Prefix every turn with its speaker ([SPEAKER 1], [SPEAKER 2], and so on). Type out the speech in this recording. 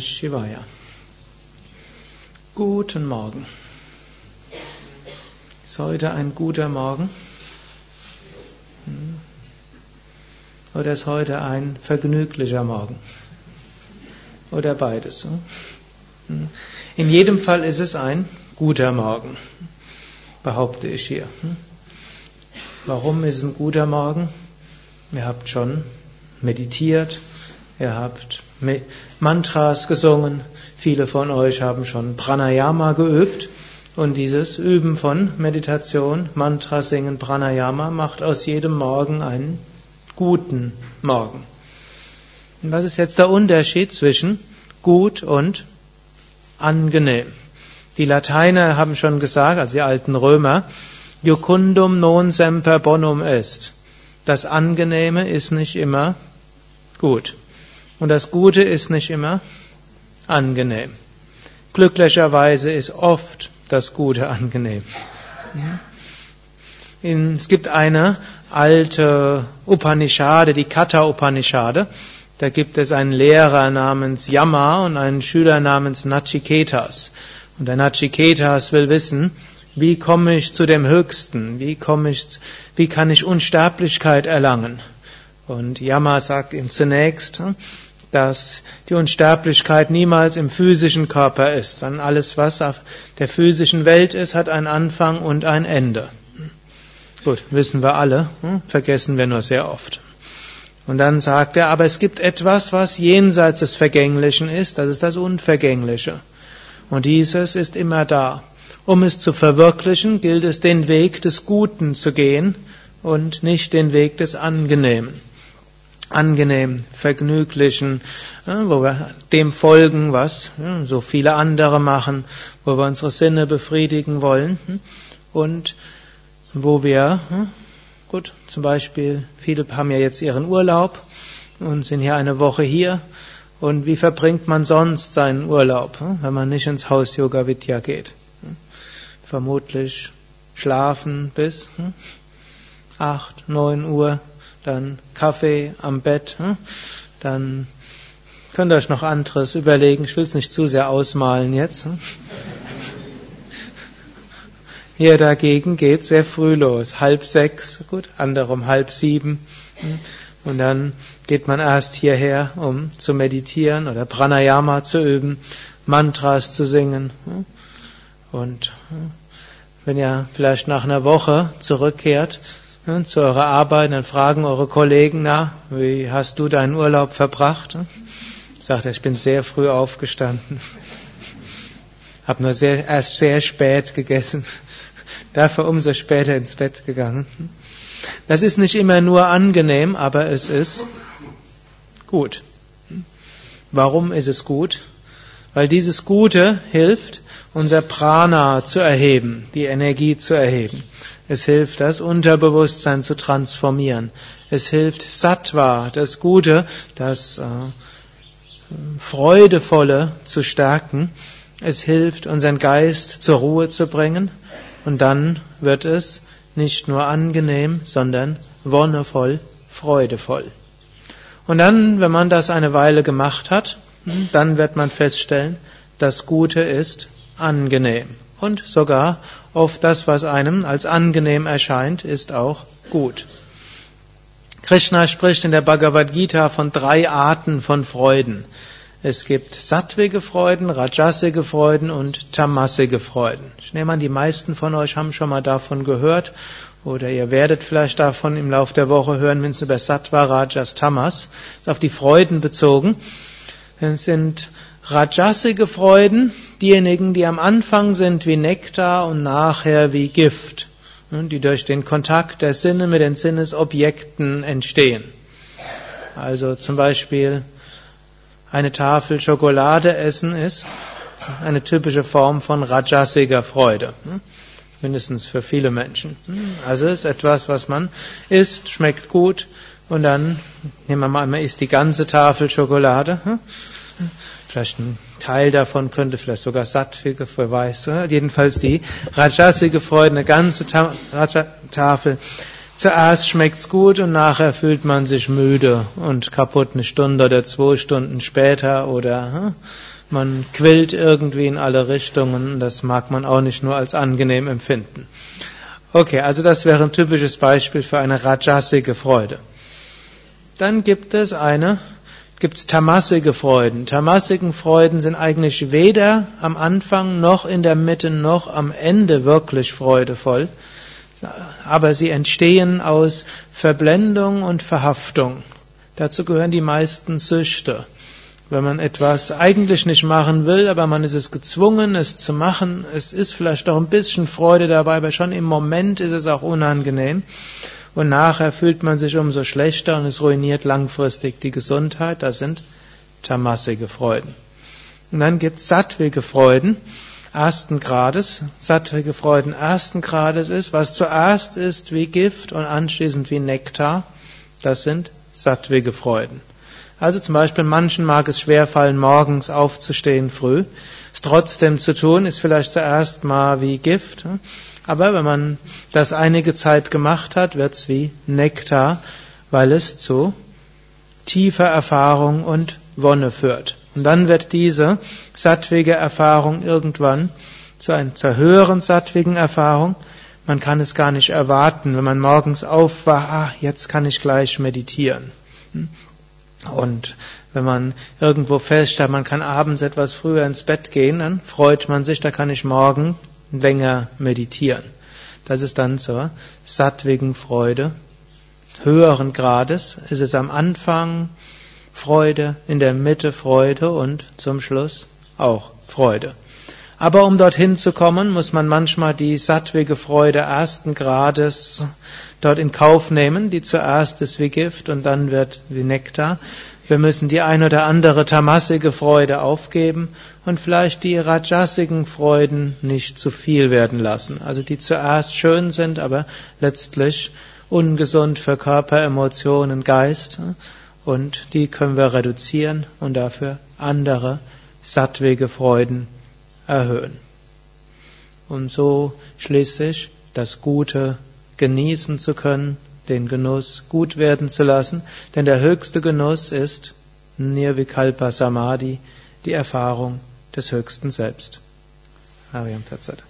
[SPEAKER 1] Shivaya. Guten Morgen. Ist heute ein guter Morgen? Hm? Oder ist heute ein vergnüglicher Morgen? Oder beides? Hm? Hm? In jedem Fall ist es ein guter Morgen, behaupte ich hier. Warum ist es ein guter Morgen? Ihr habt schon meditiert, ihr habt Mantras gesungen, viele von euch haben schon Pranayama geübt und dieses Üben von Meditation, Mantra singen, Pranayama macht aus jedem Morgen einen guten Morgen. Und was ist jetzt der Unterschied zwischen gut und angenehm? Die Lateiner haben schon gesagt, also die alten Römer, Jucundum non semper bonum est. Das Angenehme ist nicht immer gut. Und das Gute ist nicht immer angenehm. Glücklicherweise ist oft das Gute angenehm. Es gibt eine alte Upanishade, die Katha Upanishade. Da gibt es einen Lehrer namens Yama und einen Schüler namens Nachiketas. Und der Nachiketas will wissen, wie komme ich zu dem Höchsten? Wie komme ich, wie kann ich Unsterblichkeit erlangen? Und Yama sagt ihm zunächst, dass die Unsterblichkeit niemals im physischen Körper ist, sondern alles, was auf der physischen Welt ist, hat einen Anfang und ein Ende. Gut, wissen wir alle, hm? vergessen wir nur sehr oft. Und dann sagt er, aber es gibt etwas, was jenseits des Vergänglichen ist, das ist das Unvergängliche. Und dieses ist immer da. Um es zu verwirklichen, gilt es, den Weg des Guten zu gehen und nicht den Weg des Angenehmen angenehm, vergnüglichen, wo wir dem folgen, was so viele andere machen, wo wir unsere Sinne befriedigen wollen hm, und wo wir, hm, gut, zum Beispiel, viele haben ja jetzt ihren Urlaub und sind hier eine Woche hier und wie verbringt man sonst seinen Urlaub, hm, wenn man nicht ins Haus Yoga Vidya geht? Vermutlich schlafen bis acht, neun Uhr dann Kaffee am Bett, hm? dann könnt ihr euch noch anderes überlegen. Ich will es nicht zu sehr ausmalen jetzt. Hm? Hier dagegen geht sehr früh los, halb sechs, gut, andere um halb sieben. Hm? Und dann geht man erst hierher, um zu meditieren oder Pranayama zu üben, Mantras zu singen. Und wenn ihr vielleicht nach einer Woche zurückkehrt, zu eurer Arbeit, dann fragen eure Kollegen, na, wie hast du deinen Urlaub verbracht? Sagt er, ich bin sehr früh aufgestanden, habe nur sehr, erst sehr spät gegessen, dafür umso später ins Bett gegangen. Das ist nicht immer nur angenehm, aber es ist gut. Warum ist es gut? Weil dieses Gute hilft, unser Prana zu erheben, die Energie zu erheben. Es hilft, das Unterbewusstsein zu transformieren. Es hilft, Sattva, das Gute, das äh, Freudevolle zu stärken. Es hilft, unseren Geist zur Ruhe zu bringen. Und dann wird es nicht nur angenehm, sondern wonnevoll, freudevoll. Und dann, wenn man das eine Weile gemacht hat, dann wird man feststellen, das Gute ist angenehm. Und sogar oft das, was einem als angenehm erscheint, ist auch gut. Krishna spricht in der Bhagavad Gita von drei Arten von Freuden. Es gibt sattwige Freuden, rajasige Freuden und tamasige Freuden. Ich nehme an, die meisten von euch haben schon mal davon gehört oder ihr werdet vielleicht davon im Laufe der Woche hören, wenn es über Sattva, Rajas, Tamas ist auf die Freuden bezogen. Es sind Rajasige Freuden, diejenigen, die am Anfang sind wie Nektar und nachher wie Gift, ne, die durch den Kontakt der Sinne mit den Sinnesobjekten entstehen. Also zum Beispiel eine Tafel Schokolade essen ist eine typische Form von rajasiger Freude. Ne, mindestens für viele Menschen. Also es ist etwas, was man isst, schmeckt gut und dann nehmen wir mal, man isst die ganze Tafel Schokolade ne, Vielleicht ein Teil davon könnte vielleicht sogar sattwige Verweis. Jedenfalls die rajasige Freude, eine ganze Ta Tafel. zuerst schmeckt's gut und nachher fühlt man sich müde und kaputt eine Stunde oder zwei Stunden später oder hm, man quillt irgendwie in alle Richtungen. Das mag man auch nicht nur als angenehm empfinden. Okay, also das wäre ein typisches Beispiel für eine rajasige Freude. Dann gibt es eine, gibt's tamasige Freuden. Tamasigen Freuden sind eigentlich weder am Anfang noch in der Mitte noch am Ende wirklich freudevoll, aber sie entstehen aus Verblendung und Verhaftung. Dazu gehören die meisten Süchte. Wenn man etwas eigentlich nicht machen will, aber man ist es gezwungen, es zu machen, es ist vielleicht auch ein bisschen Freude dabei, aber schon im Moment ist es auch unangenehm. Und nachher fühlt man sich umso schlechter und es ruiniert langfristig die Gesundheit. Das sind tamasige Freuden. Und dann gibt es sattwige Freuden ersten Grades. Sattwige Freuden ersten Grades ist, was zuerst ist wie Gift und anschließend wie Nektar. Das sind sattwige Freuden. Also zum Beispiel manchen mag es schwerfallen, morgens aufzustehen früh. Es trotzdem zu tun, ist vielleicht zuerst mal wie Gift. Aber wenn man das einige Zeit gemacht hat, wird es wie Nektar, weil es zu tiefer Erfahrung und Wonne führt. Und dann wird diese sattwige Erfahrung irgendwann zu einer höheren sattwigen Erfahrung. Man kann es gar nicht erwarten, wenn man morgens aufwacht, ah, jetzt kann ich gleich meditieren. Und wenn man irgendwo feststellt, man kann abends etwas früher ins Bett gehen, dann freut man sich, da kann ich morgen länger meditieren. Das ist dann zur sattwigen Freude. Höheren Grades ist es am Anfang Freude, in der Mitte Freude und zum Schluss auch Freude. Aber um dorthin zu kommen, muss man manchmal die sattwige Freude ersten Grades dort in Kauf nehmen, die zuerst ist wie Gift und dann wird wie Nektar. Wir müssen die ein oder andere tamasige Freude aufgeben und vielleicht die rajasigen Freuden nicht zu viel werden lassen. Also die zuerst schön sind, aber letztlich ungesund für Körper, Emotionen, Geist. Und die können wir reduzieren und dafür andere sattwige Freuden erhöhen. Und so schließlich das Gute genießen zu können, den Genuss gut werden zu lassen, denn der höchste Genuss ist Nirvikalpa Samadhi, die Erfahrung des höchsten Selbst. Ariam Tatsat.